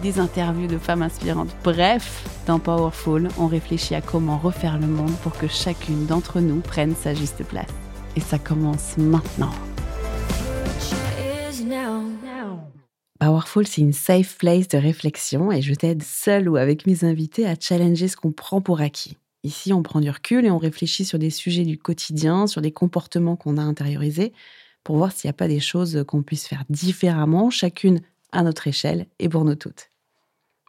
des interviews de femmes inspirantes. Bref, dans Powerful, on réfléchit à comment refaire le monde pour que chacune d'entre nous prenne sa juste place. Et ça commence maintenant. Powerful, c'est une safe place de réflexion et je t'aide seule ou avec mes invités à challenger ce qu'on prend pour acquis. Ici, on prend du recul et on réfléchit sur des sujets du quotidien, sur des comportements qu'on a intériorisés, pour voir s'il n'y a pas des choses qu'on puisse faire différemment, chacune à notre échelle et pour nous toutes.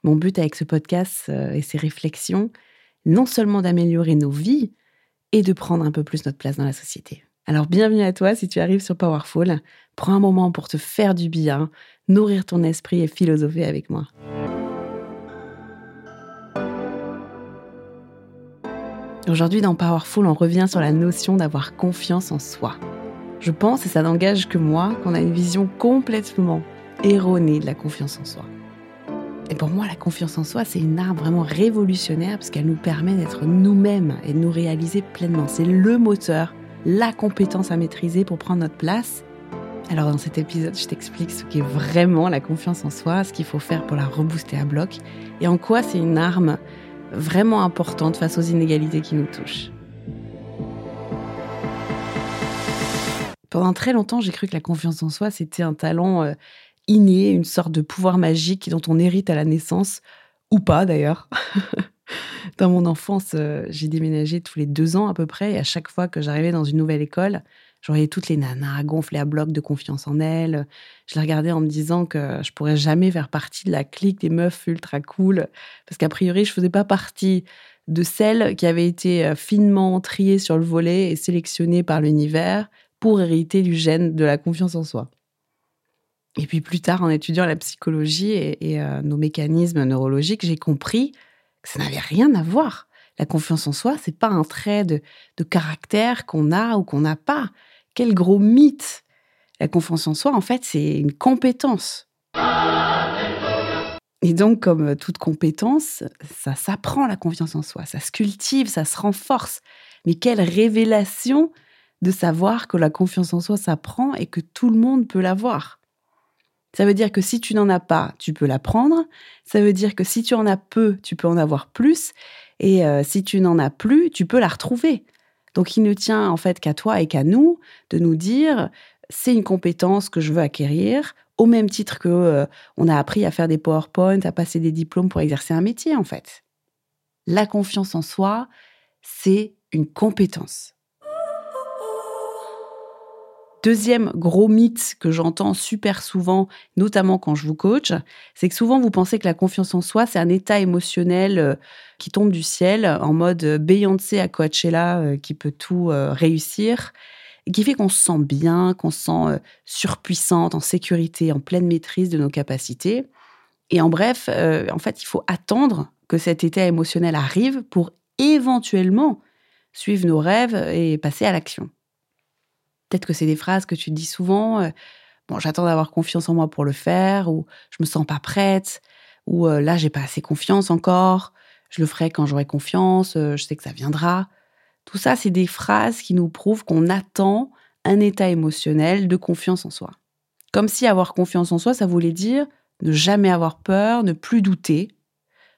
Mon but avec ce podcast euh, et ces réflexions, non seulement d'améliorer nos vies, et de prendre un peu plus notre place dans la société. Alors bienvenue à toi si tu arrives sur Powerful. Prends un moment pour te faire du bien, nourrir ton esprit et philosopher avec moi. Aujourd'hui dans Powerful, on revient sur la notion d'avoir confiance en soi. Je pense, et ça n'engage que moi, qu'on a une vision complètement erronée de la confiance en soi. Et pour moi, la confiance en soi, c'est une arme vraiment révolutionnaire parce qu'elle nous permet d'être nous-mêmes et de nous réaliser pleinement. C'est le moteur, la compétence à maîtriser pour prendre notre place. Alors dans cet épisode, je t'explique ce qu'est vraiment la confiance en soi, ce qu'il faut faire pour la rebooster à bloc et en quoi c'est une arme vraiment importante face aux inégalités qui nous touchent. Pendant très longtemps, j'ai cru que la confiance en soi, c'était un talent euh, une sorte de pouvoir magique dont on hérite à la naissance, ou pas d'ailleurs. dans mon enfance, euh, j'ai déménagé tous les deux ans à peu près, et à chaque fois que j'arrivais dans une nouvelle école, je voyais toutes les nanas gonfler à bloc de confiance en elles. Je les regardais en me disant que je pourrais jamais faire partie de la clique des meufs ultra cool, parce qu'a priori, je faisais pas partie de celles qui avaient été euh, finement triées sur le volet et sélectionnées par l'univers pour hériter du gène de la confiance en soi. Et puis plus tard, en étudiant la psychologie et, euh, nos mécanismes neurologiques, j'ai compris que ça n'avait rien à voir. La confiance en soi, c'est pas un trait de, de caractère qu'on a ou qu'on n'a pas. Quel gros mythe La confiance en soi, en fait, c'est une compétence. Et donc, comme toute compétence, ça s'apprend la confiance en soi, ça se cultive, ça se renforce. Mais quelle révélation de savoir que la confiance en soi s'apprend et que tout le monde peut l'avoir. Ça veut dire que si tu n'en as pas, tu peux l'apprendre. Ça veut dire que si tu en as peu, tu peux en avoir plus. Et euh, si tu n'en as plus, tu peux la retrouver. Donc il ne tient en fait qu'à toi et qu'à nous de nous dire c'est une compétence que je veux acquérir au même titre que euh, on a appris à faire des PowerPoint, à passer des diplômes pour exercer un métier en fait. La confiance en soi, c'est une compétence. Deuxième gros mythe que j'entends super souvent, notamment quand je vous coach, c'est que souvent vous pensez que la confiance en soi, c'est un état émotionnel euh, qui tombe du ciel, en mode euh, Beyoncé à Coachella euh, qui peut tout réussir, et qui fait qu'on se sent bien, qu'on se sent surpuissante, en sécurité, en pleine maîtrise de nos capacités. Et en bref, en fait, il faut attendre que cet état émotionnel arrive pour éventuellement suivre nos rêves et passer à l'action. Peut-être que c'est des phrases que tu dis souvent. Euh, bon, j'attends d'avoir confiance en moi pour le faire, ou je me sens pas prête, ou euh, là, j'ai pas assez confiance encore. Je le ferai quand j'aurai confiance. Euh, je sais que ça viendra. Tout ça, c'est des phrases qui nous prouvent qu'on attend un état émotionnel de confiance en soi. Comme si avoir confiance en soi, ça voulait dire ne jamais avoir peur, ne plus douter.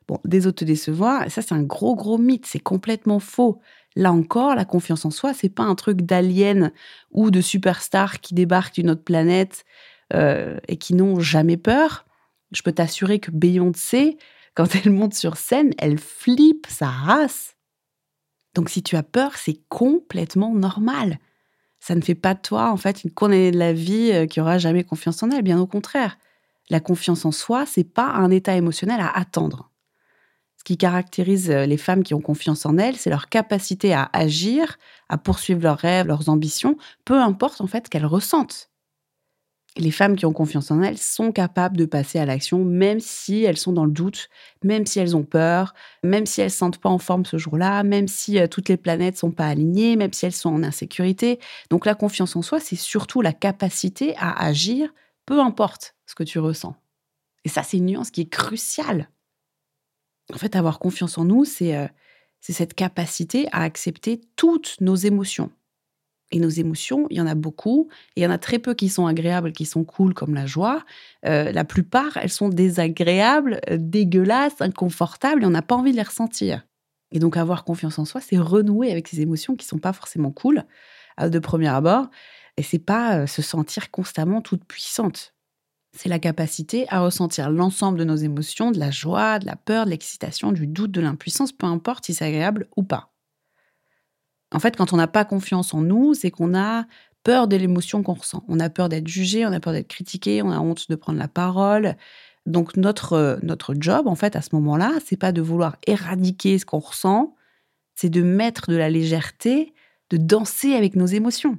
Bon, des autres te décevoir, ça c'est un gros gros mythe, c'est complètement faux. Là encore, la confiance en soi, c'est pas un truc d'alien ou de superstar qui débarquent d'une autre planète euh, et qui n'ont jamais peur. Je peux t'assurer que Beyoncé, quand elle monte sur scène, elle flippe sa race. Donc si tu as peur, c'est complètement normal. Ça ne fait pas de toi, en fait, une condamnée de la vie euh, qui aura jamais confiance en elle, bien au contraire. La confiance en soi, c'est pas un état émotionnel à attendre. Ce qui caractérise euh, les femmes qui ont confiance en elles, c'est leur capacité à agir, à poursuivre leurs rêves, leurs ambitions, peu importe en fait qu'elles ressentent. Les femmes qui ont confiance en elles sont capables de passer à l'action, même si elles sont dans le doute, même si elles ont peur, même si elles ne se sentent pas en forme ce jour-là, même si euh, toutes les planètes sont pas alignées, même si elles sont en insécurité. Donc la confiance en soi, c'est surtout la capacité à agir, peu importe ce que tu ressens. Et ça, c'est une nuance qui est cruciale. En fait, avoir confiance en nous, euh, c'est cette capacité à accepter toutes nos émotions. Et nos émotions, il y en a beaucoup, et il y en a très peu qui sont agréables, qui sont cool, comme la joie. Euh, la plupart, elles sont désagréables, euh, dégueulasses, inconfortables, et on n'a pas envie de les ressentir. Et donc, avoir confiance en soi, c'est renouer avec ces émotions qui sont pas forcément cool, de premier abord, et c'est pas se sentir constamment toute puissante c'est la capacité à ressentir l'ensemble de nos émotions, de la joie, de la peur, de l'excitation, du doute, de l'impuissance, peu importe si c'est agréable ou pas. En fait, quand on n'a pas confiance en nous, c'est qu'on a peur de l'émotion qu'on ressent. On a peur d'être jugé, on a peur d'être critiqué, on a honte de prendre la parole. Donc notre notre job en fait à ce moment-là, c'est pas de vouloir éradiquer ce qu'on ressent, c'est de mettre de la légèreté, de danser avec nos émotions.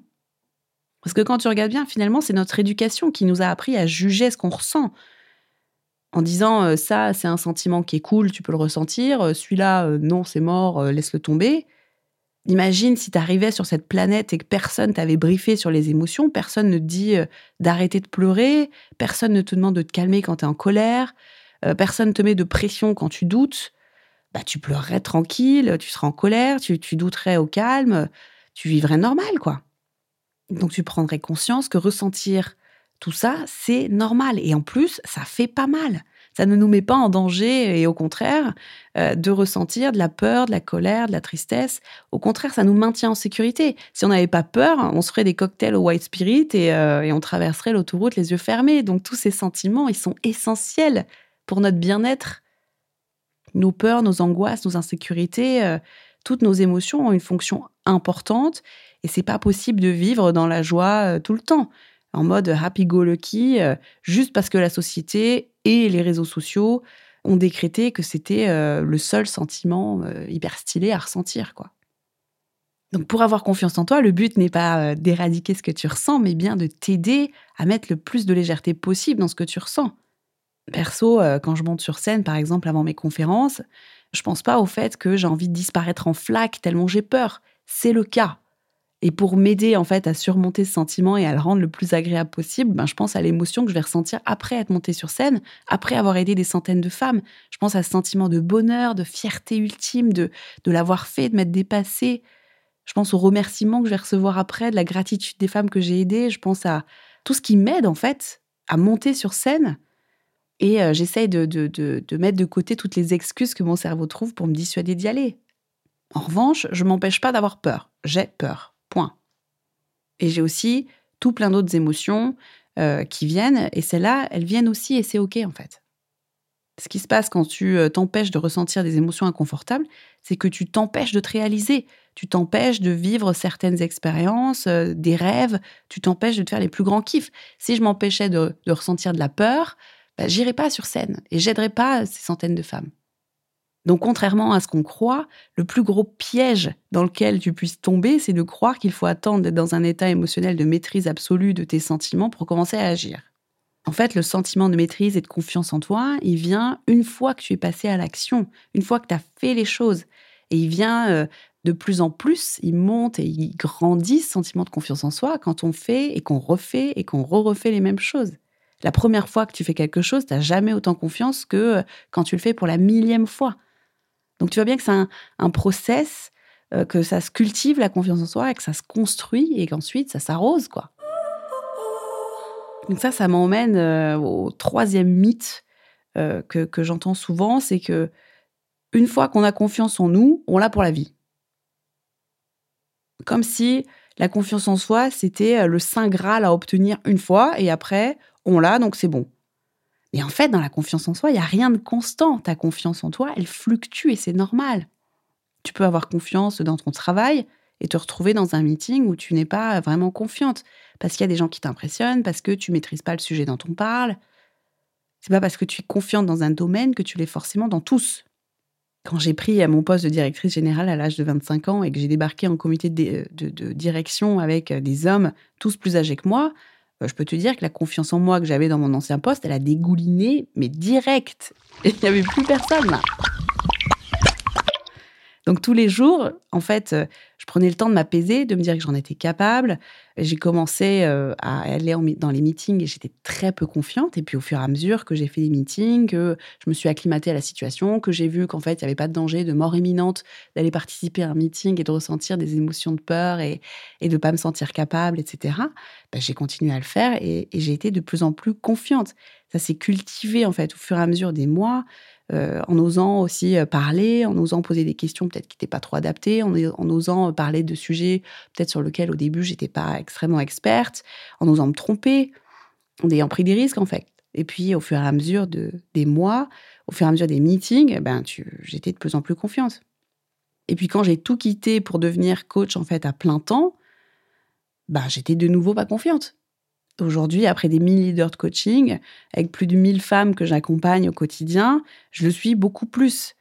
Parce que quand tu regardes bien, finalement, c'est notre éducation qui nous a appris à juger ce qu'on ressent. En disant euh, ça, c'est un sentiment qui est cool, tu peux le ressentir. Euh, celui-là, euh, non, c'est mort, laisse-le tomber. Imagine si tu arrivais sur cette planète et que personne t'avait briefé sur les émotions, personne ne te dit d'arrêter de pleurer, personne ne te demande de te calmer quand tu es en colère, personne ne te met de pression quand tu doutes. Bah, tu pleurerais tranquille, tu serais en colère, tu, tu douterais au calme, tu vivrais normal, quoi. Donc tu prendrais conscience que ressentir tout ça, c'est normal. Et en plus, ça fait pas mal. Ça ne nous met pas en danger et au contraire, euh, de ressentir de la peur, de la colère, de la tristesse. Au contraire, ça nous maintient en sécurité. Si on n'avait pas peur, on se ferait des cocktails au white spirit et, euh, et on traverserait l'autoroute les yeux fermés. Donc tous ces sentiments, ils sont essentiels pour notre bien-être. Nos peurs, nos angoisses, nos insécurités, euh, toutes nos émotions ont une fonction importante et c'est pas possible de vivre dans la joie euh, tout le temps, en mode happy-go-lucky, euh, juste parce que la société et les réseaux sociaux ont décrété que c'était euh, le seul sentiment hyper stylé à ressentir, quoi. Donc pour avoir confiance en toi, le but n'est pas d'éradiquer ce que tu ressens, mais bien de t'aider à mettre le plus de légèreté possible dans ce que tu ressens. Perso, quand je monte sur scène, par exemple, avant mes conférences, je pense pas au fait que j'ai envie de disparaître en flaque tellement j'ai peur. C'est le cas. Et pour m'aider en fait à surmonter ce sentiment et à le rendre le plus agréable possible, ben, je pense à l'émotion que je vais ressentir après être montée sur scène, après avoir aidé des centaines de femmes. Je pense à ce sentiment de bonheur, de fierté ultime, de, de l'avoir fait, de m'être dépassée. Je pense aux remerciements que je vais recevoir après, de la gratitude des femmes que j'ai aidées. Je pense à tout ce qui m'aide en fait à monter sur scène. Et euh, j'essaye de, de, de mettre de côté toutes les excuses que mon cerveau trouve pour me dissuader d'y aller. En revanche, je m'empêche pas d'avoir peur. J'ai peur. Et j'ai aussi tout plein d'autres émotions euh, qui viennent, et celles-là, elles viennent aussi, et c'est OK en fait. Ce qui se passe quand tu euh, t'empêches de ressentir des émotions inconfortables, c'est que tu t'empêches de te réaliser, tu t'empêches de vivre certaines expériences, euh, des rêves, tu t'empêches de te faire les plus grands kiffs. Si je m'empêchais de, ressentir de la peur, bah, j'irais pas sur scène et j'aiderais pas ces centaines de femmes. Donc contrairement à ce qu'on croit, le plus gros piège dans lequel tu puisses tomber, c'est de croire qu'il faut attendre d'être dans un état émotionnel de maîtrise absolue de tes sentiments pour commencer à agir. En fait, le sentiment de maîtrise et de confiance en toi, il vient une fois que tu es passé à l'action, une fois que tu as fait les choses. Et il vient euh, de plus en plus, il monte et il grandit ce sentiment de confiance en soi quand on fait et qu'on refait et qu'on re-refait les mêmes choses. La première fois que tu fais quelque chose, tu n'as jamais autant confiance que euh, quand tu le fais pour la millième fois. Donc tu vois bien que c'est un, process, euh, que ça se cultive la confiance en soi et que ça se construit et qu'ensuite ça s'arrose, quoi. Donc ça, ça m'emmène euh, au troisième mythe euh, que, que j'entends souvent, c'est que une fois qu'on a confiance en nous, on l'a pour la vie. Comme si la confiance en soi, c'était le saint graal à obtenir une fois et après, on l'a, donc c'est bon. Et en fait, dans la confiance en soi, il n'y a rien de constant. Ta confiance en toi, elle fluctue et c'est normal. Tu peux avoir confiance dans ton travail et te retrouver dans un meeting où tu n'es pas vraiment confiante parce qu'il y a des gens qui t'impressionnent, parce que tu maîtrises pas le sujet dont on parle. C'est pas parce que tu es confiante dans un domaine que tu l'es forcément dans tous. Quand j'ai pris mon poste de directrice générale à l'âge de 25 ans et que j'ai débarqué en comité de, de, direction avec des hommes tous plus âgés que moi, euh, je peux te dire que la confiance en moi que j'avais dans mon ancien poste, elle a dégouliné, mais direct. Il n'y avait plus personne là. Donc tous les jours, en fait, euh, je prenais le temps de m'apaiser, de me dire que j'en étais capable. J'ai commencé euh, à aller dans les meetings et j'étais très peu confiante. Et puis au fur et à mesure que j'ai fait les meetings, que je me suis acclimatée à la situation, que j'ai vu qu'en fait, il n'y avait pas de danger, de mort imminente d'aller participer à un meeting et de ressentir des émotions de peur et, de ne pas me sentir capable, etc., bah, j'ai continué à le faire et, et j'ai été de plus en plus confiante. Ça s'est cultivé en fait au fur et à mesure des mois. Euh, en osant aussi euh, parler, en osant poser des questions peut-être qui n'étaient pas trop adaptées, en, osant parler de sujets peut-être sur lesquels au début j'étais pas extrêmement experte, en osant me tromper, en ayant pris des risques en fait. Et puis au fur et à mesure de, des mois, au fur et à mesure des meetings, ben j'étais de plus en plus confiante. Et puis quand j'ai tout quitté pour devenir coach en fait à plein temps, ben j'étais de nouveau pas confiante. Aujourd'hui, après des 1000 leaders de coaching, avec plus de 1000 femmes que j'accompagne au quotidien, je le suis beaucoup plus.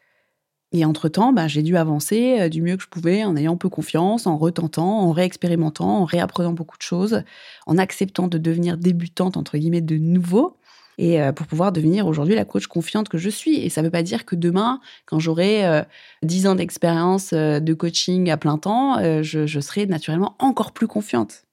Et entre-temps, bah, j'ai dû avancer euh, du mieux que je pouvais en ayant peu confiance, en retentant, en réexpérimentant, en réapprenant beaucoup de choses, en acceptant de devenir débutante, entre guillemets, de nouveau, et euh, pour pouvoir devenir aujourd'hui la coach confiante que je suis. Et ça ne veut pas dire que demain, quand j'aurai 10 euh, ans d'expérience de coaching à plein temps, je serai naturellement encore plus confiante.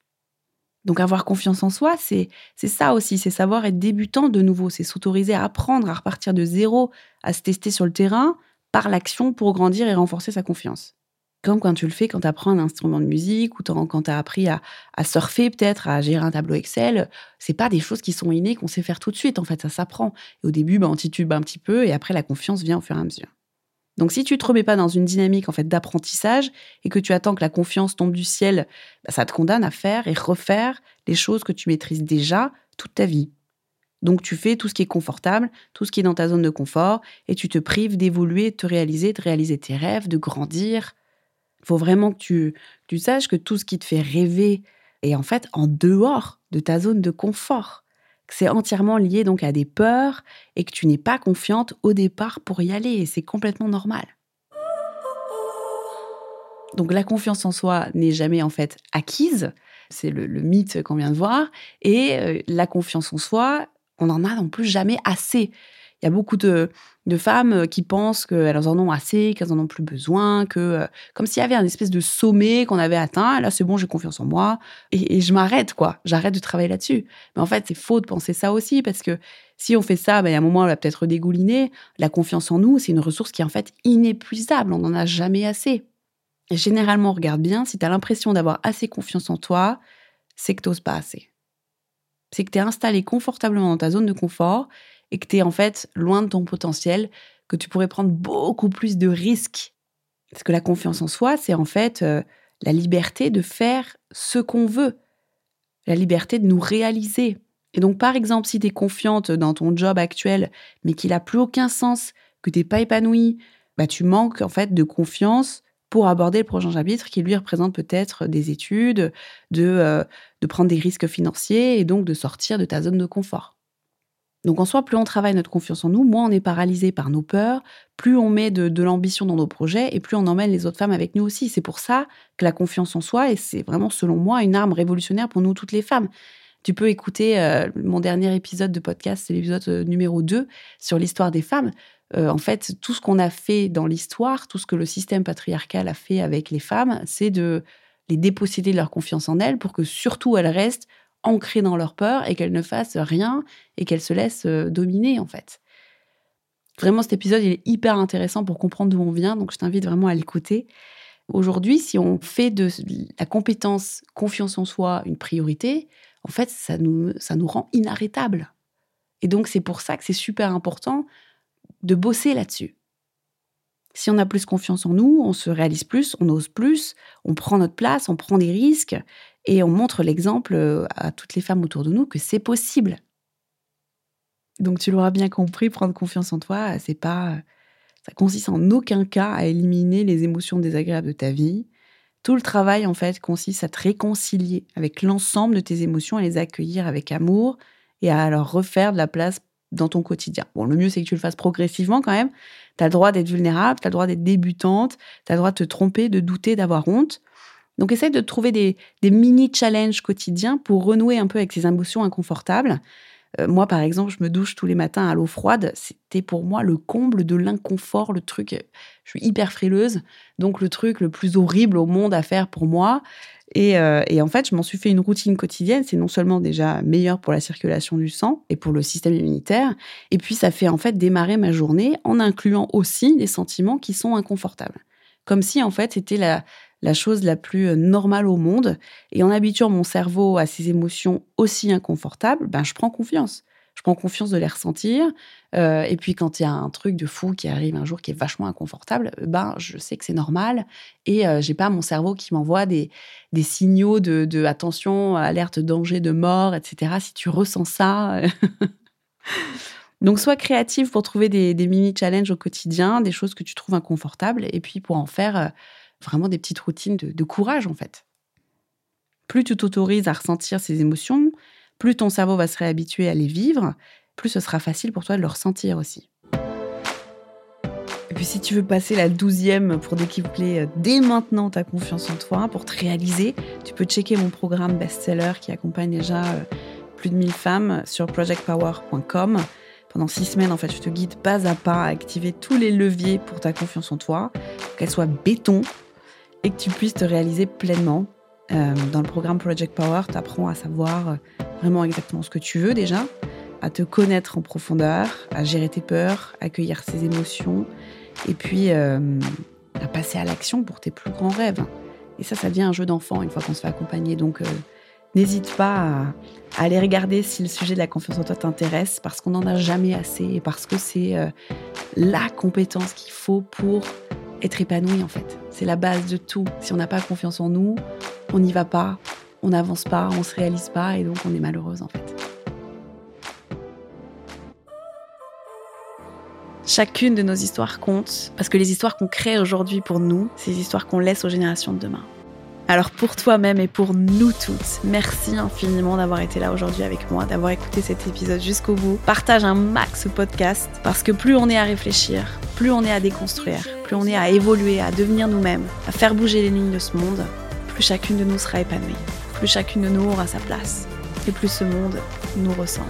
Donc avoir confiance en soi, c'est ça aussi, c'est savoir être débutant de nouveau, c'est s'autoriser à apprendre, à repartir de zéro, à se tester sur le terrain par l'action pour grandir et renforcer sa confiance. Comme quand tu le fais quand tu apprends un instrument de musique ou quand tu as appris à, surfer peut-être, à gérer un tableau Excel, c'est pas des choses qui sont innées qu'on sait faire tout de suite, en fait, ça s'apprend. Et au début, bah, on titube un petit peu et après la confiance vient au fur et à mesure. Donc si tu te remets pas dans une dynamique en fait d'apprentissage et que tu attends que la confiance tombe du ciel, bah, ça te condamne à faire et refaire les choses que tu maîtrises déjà toute ta vie. Donc tu fais tout ce qui est confortable, tout ce qui est dans ta zone de confort et tu te prives d'évoluer, de te réaliser, de réaliser tes rêves, de grandir. Il faut vraiment que tu, tu saches que tout ce qui te fait rêver est en fait en dehors de ta zone de confort c'est entièrement lié donc à des peurs et que tu n'es pas confiante au départ pour y aller et c'est complètement normal. Donc la confiance en soi n'est jamais en fait acquise, c'est le, mythe qu'on vient de voir, et euh, la confiance en soi, on n'en a non plus jamais assez. Il y a beaucoup de, femmes euh, qui pensent qu'elles en ont assez, qu'elles en ont plus besoin, que euh, comme s'il y avait un espèce de sommet qu'on avait atteint. Là, c'est bon, j'ai confiance en moi et, je m'arrête quoi. J'arrête de travailler là-dessus. Mais en fait, c'est faux de penser ça aussi parce que si on fait ça, ben, a un moment, on va peut-être dégouliner. La confiance en nous, c'est une ressource qui est en fait inépuisable. On n'en a jamais assez. Et généralement, regarde bien, si tu as l'impression d'avoir assez confiance en toi, c'est que tu n'oses pas assez. C'est que tu es installé confortablement dans ta zone de confort et que tu es en fait loin de ton potentiel, que tu pourrais prendre beaucoup plus de risques. Parce que la confiance en soi, c'est en fait euh, la liberté de faire ce qu'on veut, la liberté de nous réaliser. Et donc, par exemple, si tu es confiante dans ton job actuel, mais qu'il n'a plus aucun sens, que tu n'es pas épanoui, bah, tu manques en fait de confiance pour aborder le prochain chapitre qui lui représente peut-être des études, de, euh, de prendre des risques financiers et donc de sortir de ta zone de confort. Donc en soi, plus on travaille notre confiance en nous, moins on est paralysé par nos peurs, plus on met de, l'ambition dans nos projets et plus on emmène les autres femmes avec nous aussi. C'est pour ça que la confiance en soi, et c'est vraiment selon moi une arme révolutionnaire pour nous toutes les femmes. Tu peux écouter euh, mon dernier épisode de podcast, c'est l'épisode euh, numéro 2 sur l'histoire des femmes. Euh, en fait, tout ce qu'on a fait dans l'histoire, tout ce que le système patriarcal a fait avec les femmes, c'est de les déposséder de leur confiance en elles pour que surtout elles restent ancrées dans leur peur et qu'elles ne fassent rien et qu'elles se laissent euh, dominer en fait. Vraiment, cet épisode, il est hyper intéressant pour comprendre d'où on vient, donc je t'invite vraiment à l'écouter. Aujourd'hui, si on fait de la compétence confiance en soi une priorité, en fait, ça nous, ça nous rend inarrêtables. Et donc, c'est pour ça que c'est super important de bosser là-dessus. Si on a plus confiance en nous, on se réalise plus, on ose plus, on prend notre place, on prend des risques et on montre l'exemple euh, à toutes les femmes autour de nous que c'est possible. Donc tu l'auras bien compris, prendre confiance en toi, c'est pas ça consiste en aucun cas à éliminer les émotions désagréables de ta vie. Tout le travail en fait consiste à te réconcilier avec l'ensemble de tes émotions, à les accueillir avec amour et à leur refaire de la place dans ton quotidien. Bon, le mieux, c'est que tu le fasses progressivement quand même. Tu as le droit d'être vulnérable, tu as le droit d'être débutante, tu as le droit de te tromper, de douter, d'avoir honte. Donc, essaye de trouver des, mini-challenges quotidiens pour renouer un peu avec ces émotions inconfortables. Euh, moi, par exemple, je me douche tous les matins à l'eau froide. C'était pour moi le comble de l'inconfort, le truc. Je suis hyper frileuse, donc le truc le plus horrible au monde à faire pour moi. Et, euh, et en fait, je m'en suis fait une routine quotidienne. C'est non seulement déjà meilleur pour la circulation du sang et pour le système immunitaire, et puis ça fait en fait démarrer ma journée en incluant aussi des sentiments qui sont inconfortables. Comme si en fait c'était la, la chose la plus euh, normale au monde. Et en habituant mon cerveau à ces émotions aussi inconfortables, ben, je prends confiance. Je prends confiance de les ressentir. Euh, et puis quand il y a un truc de fou qui arrive un jour qui est vachement inconfortable, ben je sais que c'est normal et euh, j'ai pas mon cerveau qui m'envoie des, signaux de, attention, alerte, danger, de mort, etc. Si tu ressens ça. Donc, sois créative pour trouver des, des mini-challenges au quotidien, des choses que tu trouves inconfortables, et puis pour en faire vraiment des petites routines de, courage en fait. Plus tu t'autorises à ressentir ces émotions, plus ton cerveau va se réhabituer à les vivre, plus ce sera facile pour toi de le ressentir aussi. Et puis si tu veux passer la douzième pour décupler euh, dès maintenant ta confiance en toi, pour te réaliser, tu peux checker mon programme best-seller qui accompagne déjà euh, plus de 1000 femmes sur projectpower.com. Pendant six semaines, en fait, je te guide pas à pas à activer tous les leviers pour ta confiance en toi, qu'elle soit béton et que tu puisses te réaliser pleinement. Euh, dans le programme Project Power, tu apprends à savoir euh, vraiment exactement ce que tu veux déjà, à te connaître en profondeur, à gérer tes peurs, accueillir ses émotions, et puis euh, à passer à l'action pour tes plus grands rêves. Et ça, ça devient un jeu d'enfant une fois qu'on se fait accompagner. Donc, n'hésite pas à, à, aller regarder si le sujet de la confiance en toi t'intéresse, parce qu'on n'en a jamais assez, et parce que c'est la compétence qu'il faut pour être épanoui en fait. C'est la base de tout. Si on n'a pas confiance en nous, on n'y va pas, on n'avance pas, on se réalise pas et donc on est malheureuse en fait. Chacune de nos histoires compte parce que les histoires qu'on crée aujourd'hui pour nous, c'est les histoires qu'on laisse aux générations de demain. Alors pour toi-même et pour nous toutes, merci infiniment d'avoir été là aujourd'hui avec moi, d'avoir écouté cet épisode jusqu'au bout. Partage un max ce podcast parce que plus on est à réfléchir, plus on est à déconstruire, plus on est à évoluer, à devenir nous-mêmes, à faire bouger les lignes de ce monde, plus chacune de nous sera épanouie, plus chacune de nous aura sa place et plus ce monde nous ressemble.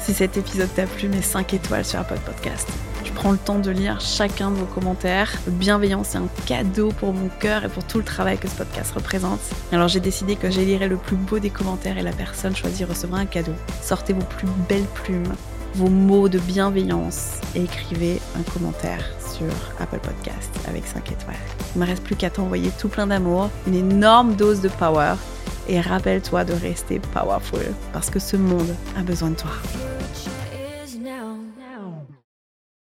Si cet épisode t'a plu, mets 5 étoiles sur Apple Podcast prends le temps de lire chacun de vos commentaires. Bienveillance est un cadeau pour mon cœur et pour tout le travail que ce podcast représente. Alors j'ai décidé que j'élirais le plus beau des commentaires et la personne choisie recevra un cadeau. Sortez vos plus belles plumes, vos mots de bienveillance et écrivez un commentaire sur Apple Podcast avec 5 étoiles. Il ne me reste plus qu'à t'envoyer tout plein d'amour, une énorme dose de power et rappelle-toi de rester powerful parce que ce monde a besoin de toi.